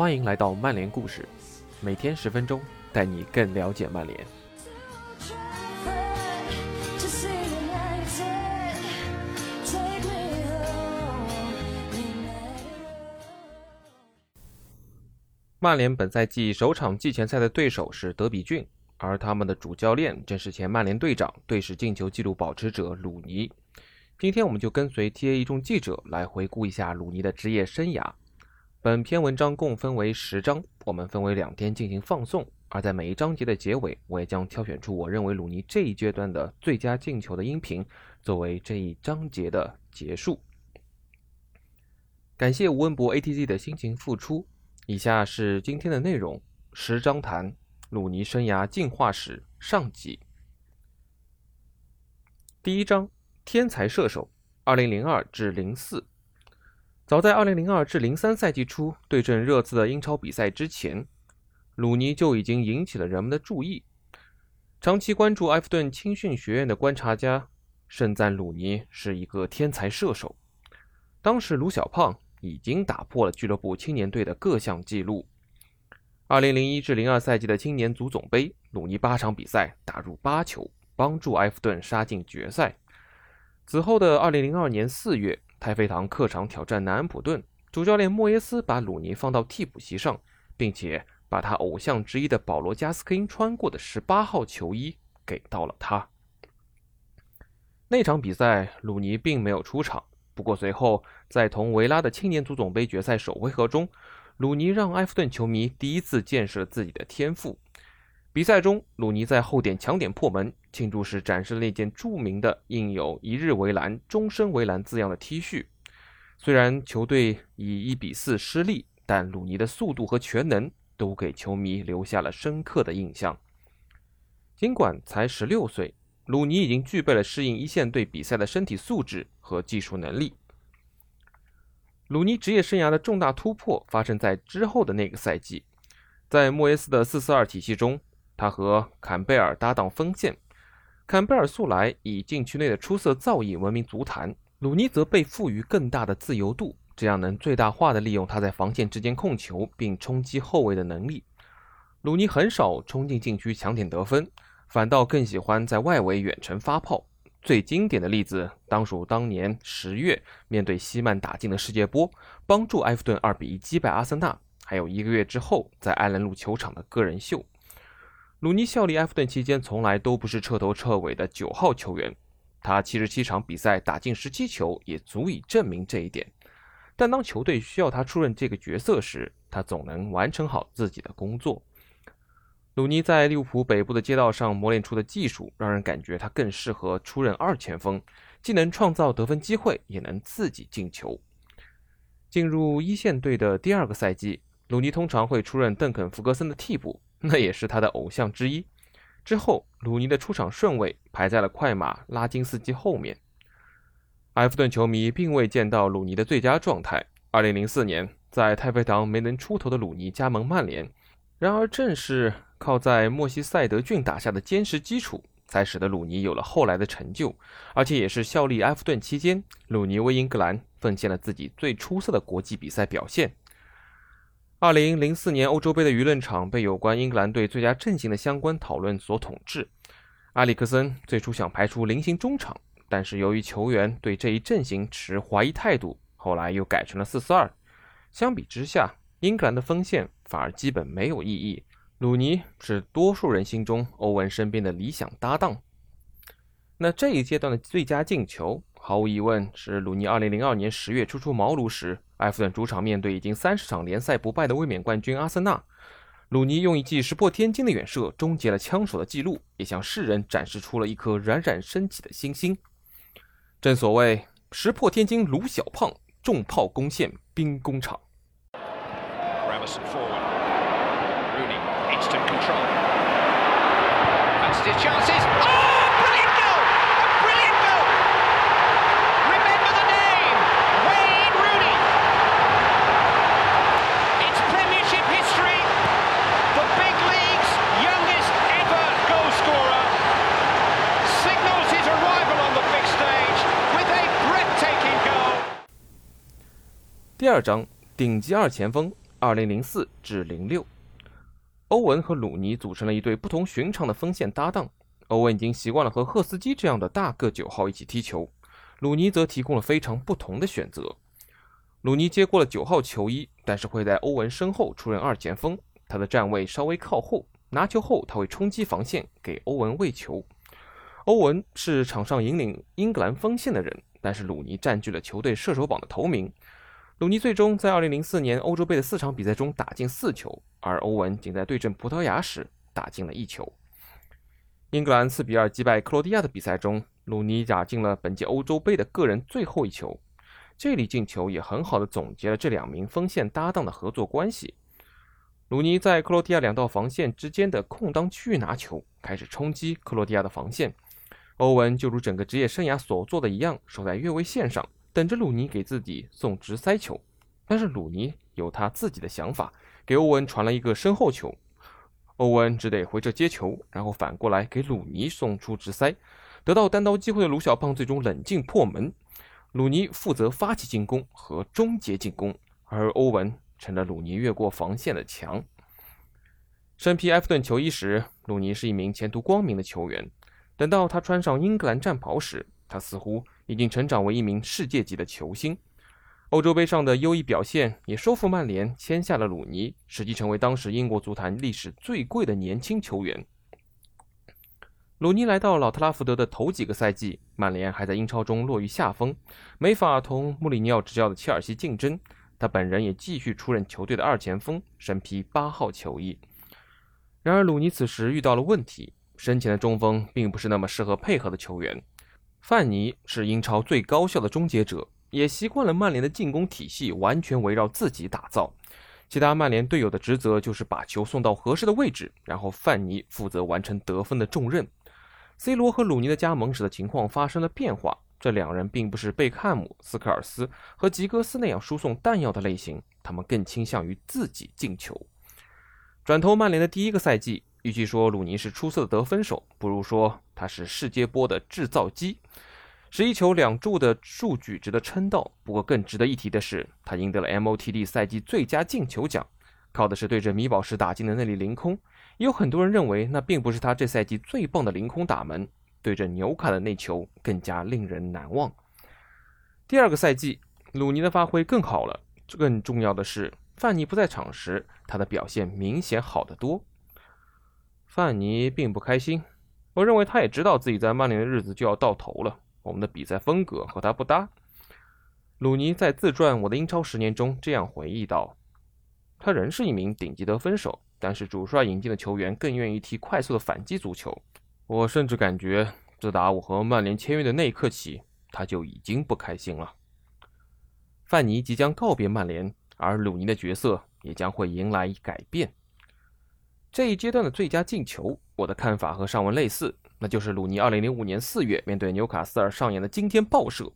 欢迎来到曼联故事，每天十分钟，带你更了解曼联。曼联本赛季首场季前赛的对手是德比郡，而他们的主教练正是前曼联队长、队史进球纪录保持者鲁尼。今天我们就跟随 TA 一众记者来回顾一下鲁尼的职业生涯。本篇文章共分为十章，我们分为两天进行放送。而在每一章节的结尾，我也将挑选出我认为鲁尼这一阶段的最佳进球的音频，作为这一章节的结束。感谢吴文博 ATZ 的辛勤付出。以下是今天的内容：十章谈鲁尼生涯进化史上集。第一章：天才射手，二零零二至零四。早在二零零二至零三赛季初对阵热刺的英超比赛之前，鲁尼就已经引起了人们的注意。长期关注埃弗顿青训学院的观察家盛赞鲁尼是一个天才射手。当时鲁小胖。已经打破了俱乐部青年队的各项纪录。二零零一至零二赛季的青年足总杯，鲁尼八场比赛打入八球，帮助埃弗顿杀进决赛。此后的二零零二年四月，太妃堂客场挑战南安普顿，主教练莫耶斯把鲁尼放到替补席上，并且把他偶像之一的保罗加斯科因穿过的十八号球衣给到了他。那场比赛，鲁尼并没有出场。不过，随后在同维拉的青年足总杯决赛首回合中，鲁尼让埃弗顿球迷第一次见识了自己的天赋。比赛中，鲁尼在后点抢点破门，庆祝时展示了那件著名的印有“一日为蓝，终身为蓝”字样的 T 恤。虽然球队以一比四失利，但鲁尼的速度和全能都给球迷留下了深刻的印象。尽管才十六岁。鲁尼已经具备了适应一线队比赛的身体素质和技术能力。鲁尼职业生涯的重大突破发生在之后的那个赛季，在莫耶斯的四四二体系中，他和坎贝尔搭档锋线。坎贝尔素来以禁区内的出色造诣闻名足坛，鲁尼则被赋予更大的自由度，这样能最大化的利用他在防线之间控球并冲击后卫的能力。鲁尼很少冲进禁区抢点得分。反倒更喜欢在外围远程发炮。最经典的例子当属当年十月面对西曼打进的世界波，帮助埃弗顿二比一击败阿森纳。还有一个月之后在埃兰路球场的个人秀。鲁尼效力埃弗顿期间，从来都不是彻头彻尾的九号球员。他七十七场比赛打进十七球，也足以证明这一点。但当球队需要他出任这个角色时，他总能完成好自己的工作。鲁尼在利物浦北部的街道上磨练出的技术，让人感觉他更适合出任二前锋，既能创造得分机会，也能自己进球。进入一线队的第二个赛季，鲁尼通常会出任邓肯·福格森的替补，那也是他的偶像之一。之后，鲁尼的出场顺位排在了快马拉金斯基后面。埃弗顿球迷并未见到鲁尼的最佳状态。2004年，在太妃堂没能出头的鲁尼加盟曼联，然而正是。靠在莫西塞德郡打下的坚实基础，才使得鲁尼有了后来的成就，而且也是效力埃弗顿期间，鲁尼为英格兰奉献了自己最出色的国际比赛表现。二零零四年欧洲杯的舆论场被有关英格兰队最佳阵型的相关讨论所统治。埃里克森最初想排出菱形中场，但是由于球员对这一阵型持怀疑态度，后来又改成了四四二。相比之下，英格兰的锋线反而基本没有意义。鲁尼是多数人心中欧文身边的理想搭档。那这一阶段的最佳进球，毫无疑问是鲁尼2002年10月初出茅庐时，埃弗顿主场面对已经三十场联赛不败的卫冕冠军阿森纳，鲁尼用一记石破天惊的远射终结了枪手的记录，也向世人展示出了一颗冉冉升起的星星。正所谓石破天惊鲁小胖，重炮攻陷兵工厂。第二章，顶级二前锋二零零四至零六，欧文和鲁尼组成了一对不同寻常的锋线搭档。欧文已经习惯了和赫斯基这样的大个九号一起踢球，鲁尼则提供了非常不同的选择。鲁尼接过了九号球衣，但是会在欧文身后出任二前锋，他的站位稍微靠后，拿球后他会冲击防线给欧文喂球。欧文是场上引领英格兰锋线的人，但是鲁尼占据了球队射手榜的头名。鲁尼最终在2004年欧洲杯的四场比赛中打进四球，而欧文仅在对阵葡萄牙时打进了一球。英格兰4比2击败克罗地亚的比赛中，鲁尼打进了本届欧洲杯的个人最后一球。这粒进球也很好的总结了这两名锋线搭档的合作关系。鲁尼在克罗地亚两道防线之间的空当区域拿球，开始冲击克罗地亚的防线。欧文就如整个职业生涯所做的一样，守在越位线上，等着鲁尼给自己送直塞球。但是鲁尼有他自己的想法，给欧文传了一个身后球。欧文只得回撤接球，然后反过来给鲁尼送出直塞，得到单刀机会的卢小胖最终冷静破门。鲁尼负责发起进攻和终结进攻，而欧文成了鲁尼越过防线的墙。身披埃弗顿球衣时，鲁尼是一名前途光明的球员。等到他穿上英格兰战袍时，他似乎已经成长为一名世界级的球星。欧洲杯上的优异表现也说服曼联签下了鲁尼，使其成为当时英国足坛历史最贵的年轻球员。鲁尼来到老特拉福德的头几个赛季，曼联还在英超中落于下风，没法同穆里尼奥执教的切尔西竞争。他本人也继续出任球队的二前锋，身披八号球衣。然而，鲁尼此时遇到了问题，身前的中锋并不是那么适合配合的球员。范尼是英超最高效的终结者。也习惯了曼联的进攻体系完全围绕自己打造，其他曼联队友的职责就是把球送到合适的位置，然后范尼负责完成得分的重任。C 罗和鲁尼的加盟使得情况发生了变化，这两人并不是贝克汉姆、斯科尔斯和吉格斯那样输送弹药的类型，他们更倾向于自己进球。转投曼联的第一个赛季，与其说鲁尼是出色的得分手，不如说他是世界波的制造机。十一球两助的数据值得称道，不过更值得一提的是，他赢得了 MOTD 赛季最佳进球奖，靠的是对着米堡时打进的那粒凌空。也有很多人认为，那并不是他这赛季最棒的凌空打门，对着纽卡的那球更加令人难忘。第二个赛季，鲁尼的发挥更好了，更重要的是，范尼不在场时，他的表现明显好得多。范尼并不开心，我认为他也知道自己在曼联的日子就要到头了。我们的比赛风格和他不搭。鲁尼在自传《我的英超十年》中这样回忆道：“他仍是一名顶级得分手，但是主帅引进的球员更愿意踢快速的反击足球。我甚至感觉，自打我和曼联签约的那一刻起，他就已经不开心了。”范尼即将告别曼联，而鲁尼的角色也将会迎来改变。这一阶段的最佳进球，我的看法和上文类似。那就是鲁尼2005年4月面对纽卡斯尔上演的惊天爆射。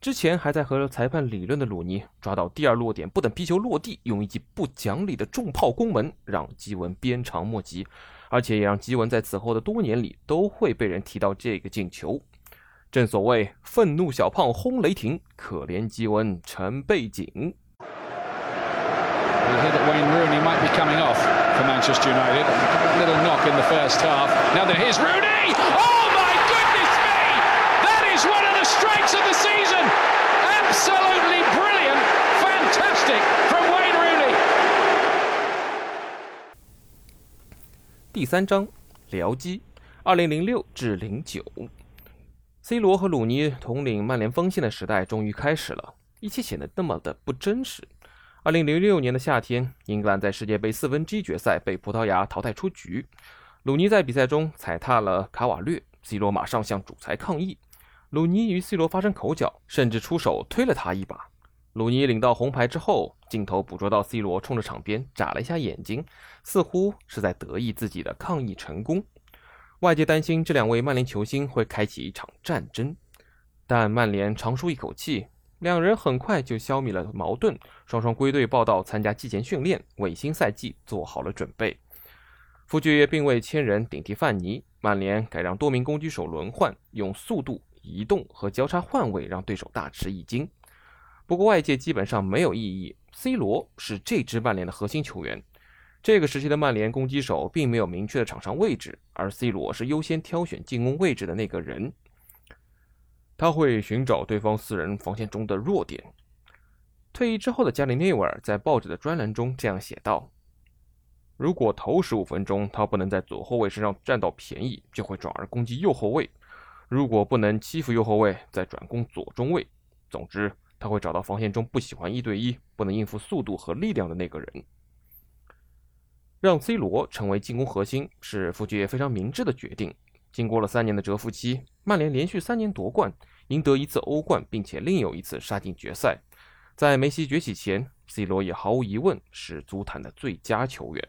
之前还在和裁判理论的鲁尼，抓到第二落点，不等皮球落地，用一记不讲理的重炮攻门，让基文鞭长莫及，而且也让基文在此后的多年里都会被人提到这个进球。正所谓愤怒小胖轰雷霆，可怜基文成背景。Hear that wayne rudy might be coming off for manchester United. Little knock in the first half. Now then, here's Rooney. Oh my goodness me! That is one of the strikes of the season. Absolutely brilliant, fantastic from Wayne Rooney. 第三章，僚机，二零零六至零九，C 罗和鲁尼统领曼联锋线的时代终于开始了，一切显得那么的不真实。二零零六年的夏天，英格兰在世界杯四分之一决赛被葡萄牙淘汰出局。鲁尼在比赛中踩踏了卡瓦略，C 罗马上向主裁抗议。鲁尼与 C 罗发生口角，甚至出手推了他一把。鲁尼领到红牌之后，镜头捕捉到 C 罗冲着场边眨了一下眼睛，似乎是在得意自己的抗议成功。外界担心这两位曼联球星会开启一场战争，但曼联长舒一口气。两人很快就消弭了矛盾，双双归队报道参加季前训练，为新赛季做好了准备。傅爵爷并未签人顶替范尼，曼联改让多名攻击手轮换，用速度、移动和交叉换位让对手大吃一惊。不过外界基本上没有异议，C 罗是这支曼联的核心球员。这个时期的曼联攻击手并没有明确的场上位置，而 C 罗是优先挑选进攻位置的那个人。他会寻找对方四人防线中的弱点。退役之后的加里内维尔在报纸的专栏中这样写道：“如果头十五分钟他不能在左后卫身上占到便宜，就会转而攻击右后卫；如果不能欺负右后卫，再转攻左中卫。总之，他会找到防线中不喜欢一对一、不能应付速度和力量的那个人。”让 C 罗成为进攻核心是福爵非常明智的决定。经过了三年的蛰伏期，曼联连续三年夺冠，赢得一次欧冠，并且另有一次杀进决赛。在梅西崛起前，C 罗也毫无疑问是足坛的最佳球员。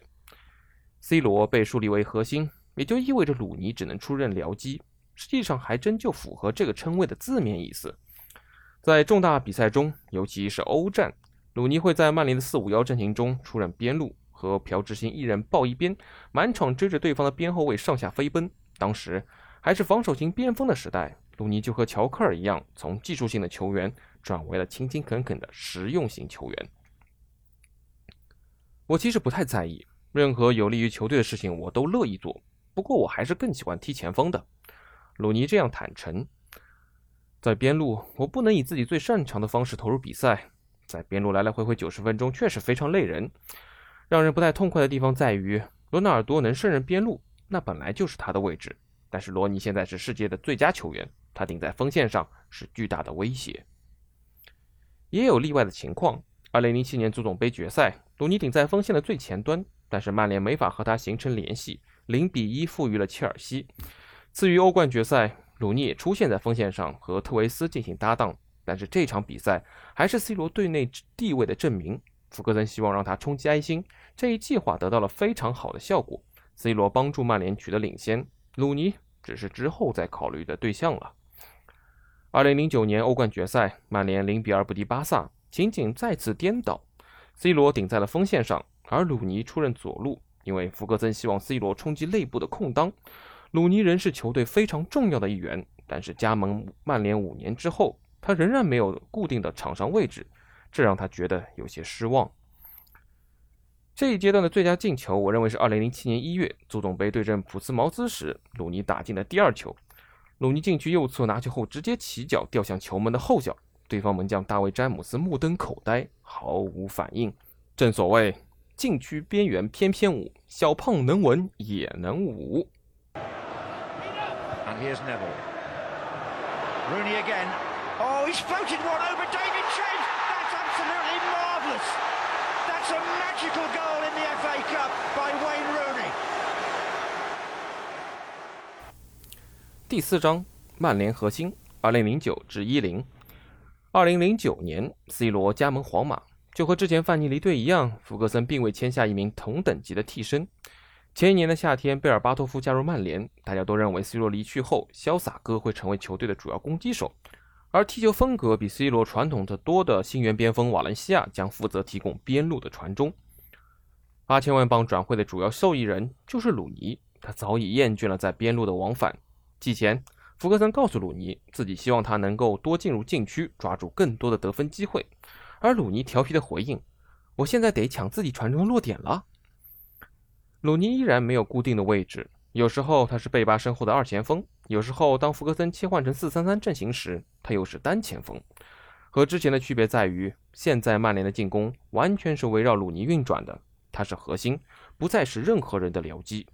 C 罗被树立为核心，也就意味着鲁尼只能出任僚机。实际上，还真就符合这个称谓的字面意思。在重大比赛中，尤其是欧战，鲁尼会在曼联的四五幺阵型中出任边路。和朴智星一人抱一边，满场追着对方的边后卫上下飞奔。当时还是防守型边锋的时代，鲁尼就和乔克尔一样，从技术性的球员转为了勤勤恳恳的实用型球员。我其实不太在意，任何有利于球队的事情我都乐意做。不过我还是更喜欢踢前锋的。鲁尼这样坦诚，在边路我不能以自己最擅长的方式投入比赛，在边路来来回回九十分钟确实非常累人。让人不太痛快的地方在于，罗纳尔多能胜任边路，那本来就是他的位置。但是罗尼现在是世界的最佳球员，他顶在锋线上是巨大的威胁。也有例外的情况，2007年足总杯决赛，鲁尼顶在锋线的最前端，但是曼联没法和他形成联系，0比1负于了切尔西。次于欧冠决赛，鲁尼也出现在锋线上和特维斯进行搭档，但是这场比赛还是 C 罗队内地位的证明。福格森希望让他冲击埃星，这一计划得到了非常好的效果。C 罗帮助曼联取得领先，鲁尼只是之后再考虑的对象了。2009年欧冠决赛，曼联0比2不敌巴萨，情景再次颠倒，C 罗顶在了锋线上，而鲁尼出任左路，因为福格森希望 C 罗冲击内部的空当。鲁尼仍是球队非常重要的一员，但是加盟曼联五年之后，他仍然没有固定的场上位置。这让他觉得有些失望。这一阶段的最佳进球，我认为是2007年1月足总杯对阵普斯茅斯时，鲁尼打进的第二球。鲁尼禁区右侧拿球后，直接起脚掉向球门的后脚，对方门将大卫·詹姆斯目瞪口呆，毫无反应。正所谓禁区边缘翩翩舞，小胖能文也能武。Here's never rudy again. Oh, he's floated one over David That's a magical goal in the FA Cup by Wayne Rooney. 第四章，曼联核心，二零零九至一零。二零零九年，C 罗加盟皇马，就和之前范尼离队一样，福格森并未签下一名同等级的替身。前一年的夏天，贝尔巴托夫加入曼联，大家都认为 C 罗离去后，潇洒哥会成为球队的主要攻击手。而踢球风格比 C 罗传统的多的新援边锋瓦伦西亚将负责提供边路的传中。八千万镑转会的主要受益人就是鲁尼，他早已厌倦了在边路的往返。季前，福格森告诉鲁尼，自己希望他能够多进入禁区，抓住更多的得分机会。而鲁尼调皮的回应：“我现在得抢自己传中落点了。”鲁尼依然没有固定的位置。有时候他是贝巴身后的二前锋，有时候当福格森切换成四三三阵型时，他又是单前锋。和之前的区别在于，现在曼联的进攻完全是围绕鲁尼运转的，他是核心，不再是任何人的僚机。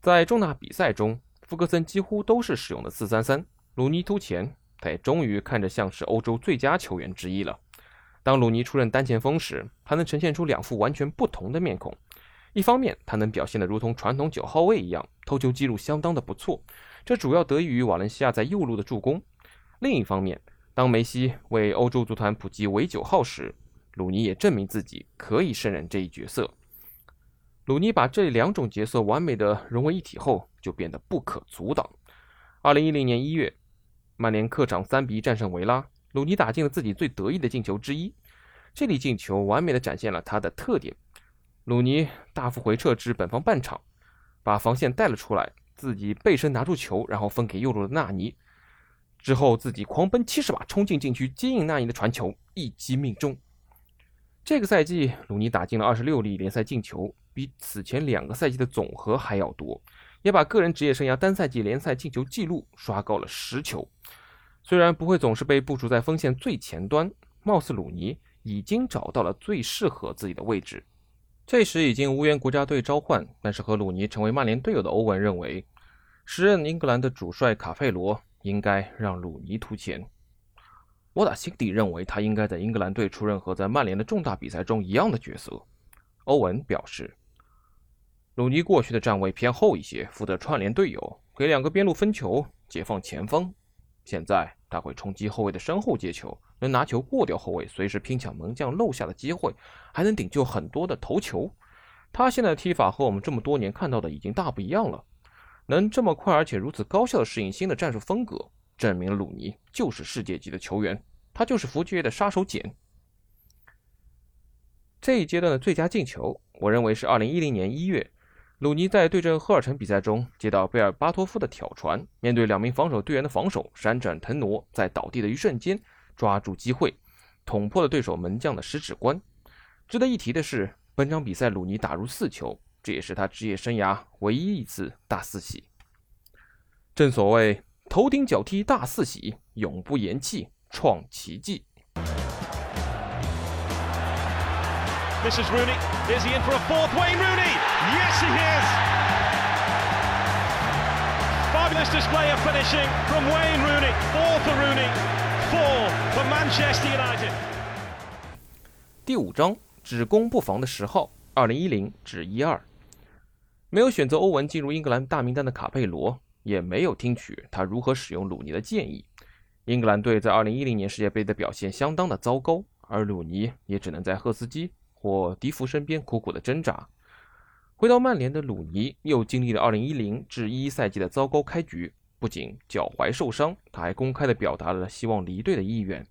在重大比赛中，福格森几乎都是使用的四三三，鲁尼突前，他也终于看着像是欧洲最佳球员之一了。当鲁尼出任单前锋时，他能呈现出两副完全不同的面孔。一方面，他能表现得如同传统九号位一样，头球记录相当的不错，这主要得益于瓦伦西亚在右路的助攻。另一方面，当梅西为欧洲足坛普及伪九号时，鲁尼也证明自己可以胜任这一角色。鲁尼把这两种角色完美的融为一体后，就变得不可阻挡。二零一零年一月，曼联客场三比一战胜维拉，鲁尼打进了自己最得意的进球之一，这粒进球完美的展现了他的特点。鲁尼大幅回撤至本方半场，把防线带了出来，自己背身拿住球，然后分给右路的纳尼。之后自己狂奔七十码冲进禁区接应纳尼的传球，一击命中。这个赛季，鲁尼打进了二十六粒联赛进球，比此前两个赛季的总和还要多，也把个人职业生涯单赛季联赛进球纪录刷高了十球。虽然不会总是被部署在锋线最前端，貌似鲁尼已经找到了最适合自己的位置。这时已经无缘国家队召唤，但是和鲁尼成为曼联队友的欧文认为，时任英格兰的主帅卡佩罗应该让鲁尼突前。我打心底认为，他应该在英格兰队出任和在曼联的重大比赛中一样的角色。欧文表示，鲁尼过去的站位偏后一些，负责串联队友，给两个边路分球，解放前锋。现在他会冲击后卫的身后接球，能拿球过掉后卫，随时拼抢门将漏下的机会，还能顶救很多的头球。他现在的踢法和我们这么多年看到的已经大不一样了，能这么快而且如此高效的适应新的战术风格。证明鲁尼就是世界级的球员，他就是福爵爷的杀手锏。这一阶段的最佳进球，我认为是2010年1月，鲁尼在对阵赫尔城比赛中接到贝尔巴托夫的挑传，面对两名防守队员的防守，闪转腾挪，在倒地的一瞬间抓住机会，捅破了对手门将的十指关。值得一提的是，本场比赛鲁尼打入四球，这也是他职业生涯唯一一次大四喜。正所谓。头顶脚踢大四喜，永不言弃，创奇迹。This is Rooney. Is he in for a fourth? Wayne Rooney. Yes, he is. Fabulous display of finishing from Wayne Rooney. Four for Rooney. Four for Manchester United. 第五章只攻不防的十号，二零一零至一二。没有选择欧文进入英格兰大名单的卡佩罗。也没有听取他如何使用鲁尼的建议。英格兰队在2010年世界杯的表现相当的糟糕，而鲁尼也只能在赫斯基或迪福身边苦苦的挣扎。回到曼联的鲁尼又经历了2010至11赛季的糟糕开局，不仅脚踝受伤，他还公开的表达了希望离队的意愿。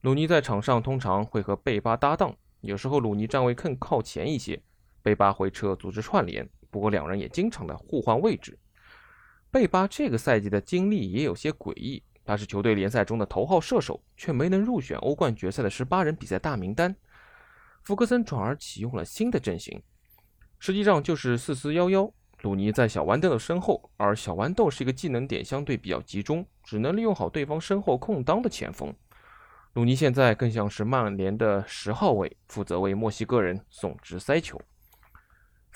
鲁尼在场上通常会和贝巴搭档，有时候鲁尼站位更靠前一些，贝巴回撤组织串联，不过两人也经常的互换位置。贝巴这个赛季的经历也有些诡异，他是球队联赛中的头号射手，却没能入选欧冠决赛的十八人比赛大名单。福格森转而启用了新的阵型，实际上就是四四幺幺。鲁尼在小豌豆的身后，而小豌豆是一个技能点相对比较集中，只能利用好对方身后空当的前锋。鲁尼现在更像是曼联的十号位，负责为墨西哥人送直塞球。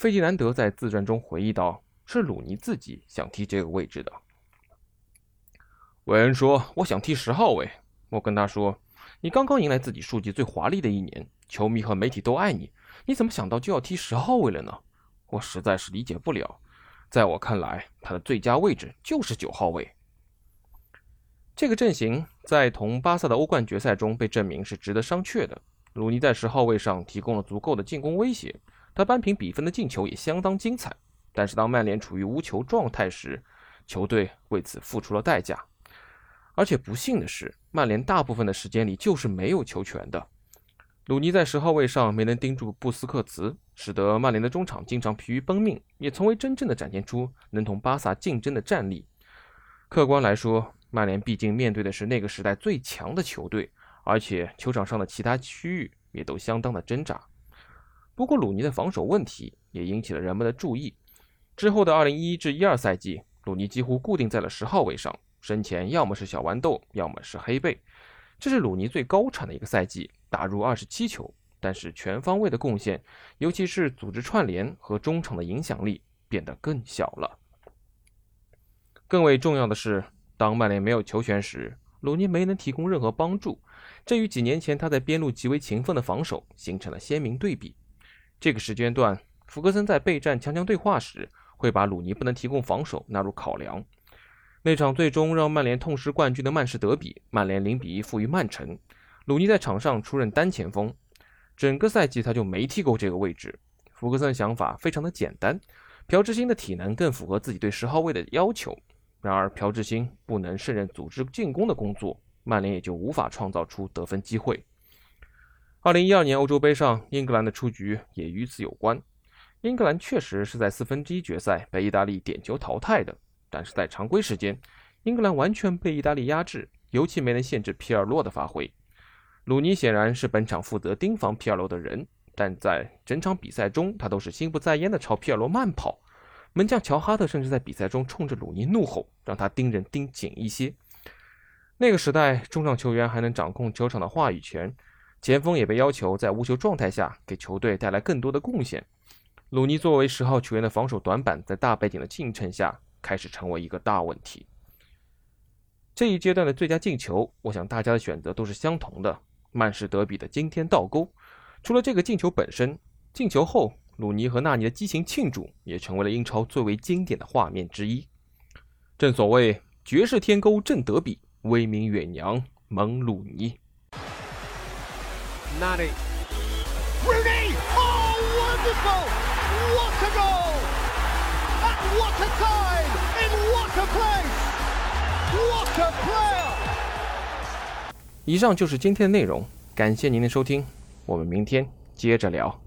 费迪南德在自传中回忆道。是鲁尼自己想踢这个位置的。韦恩说：“我想踢十号位。”我跟他说：“你刚刚迎来自己数据最华丽的一年，球迷和媒体都爱你，你怎么想到就要踢十号位了呢？”我实在是理解不了。在我看来，他的最佳位置就是九号位。这个阵型在同巴萨的欧冠决赛中被证明是值得商榷的。鲁尼在十号位上提供了足够的进攻威胁，他扳平比分的进球也相当精彩。但是当曼联处于无球状态时，球队为此付出了代价。而且不幸的是，曼联大部分的时间里就是没有球权的。鲁尼在十号位上没能盯住布斯克茨，使得曼联的中场经常疲于奔命，也从未真正的展现出能同巴萨竞争的战力。客观来说，曼联毕竟面对的是那个时代最强的球队，而且球场上的其他区域也都相当的挣扎。不过，鲁尼的防守问题也引起了人们的注意。之后的2011至12赛季，鲁尼几乎固定在了十号位上，身前要么是小豌豆，要么是黑贝。这是鲁尼最高产的一个赛季，打入27球，但是全方位的贡献，尤其是组织串联和中场的影响力变得更小了。更为重要的是，当曼联没有球权时，鲁尼没能提供任何帮助，这与几年前他在边路极为勤奋的防守形成了鲜明对比。这个时间段，福格森在备战强强对话时。会把鲁尼不能提供防守纳入考量。那场最终让曼联痛失冠军的曼市德比，曼联零比一负于曼城。鲁尼在场上出任单前锋，整个赛季他就没踢过这个位置。福格森想法非常的简单，朴智星的体能更符合自己对十号位的要求。然而朴智星不能胜任组织进攻的工作，曼联也就无法创造出得分机会。二零一二年欧洲杯上，英格兰的出局也与此有关。英格兰确实是在四分之一决赛被意大利点球淘汰的，但是在常规时间，英格兰完全被意大利压制，尤其没能限制皮尔洛的发挥。鲁尼显然是本场负责盯防皮尔洛的人，但在整场比赛中，他都是心不在焉的朝皮尔洛慢跑。门将乔哈特甚至在比赛中冲着鲁尼怒吼，让他盯人盯紧一些。那个时代，中场球员还能掌控球场的话语权，前锋也被要求在无球状态下给球队带来更多的贡献。鲁尼作为十号球员的防守短板，在大背景的映衬下，开始成为一个大问题。这一阶段的最佳进球，我想大家的选择都是相同的：曼市德比的惊天倒钩。除了这个进球本身，进球后。鲁尼和纳尼的激情庆祝也成为了英超最为经典的画面之一。正所谓绝世天钩震德比，威名远扬蒙鲁尼。纳尼，Rooney，oh wonderful，what a goal，and what a time，in what a place，what a player。以上就是今天的内容，感谢您的收听，我们明天接着聊。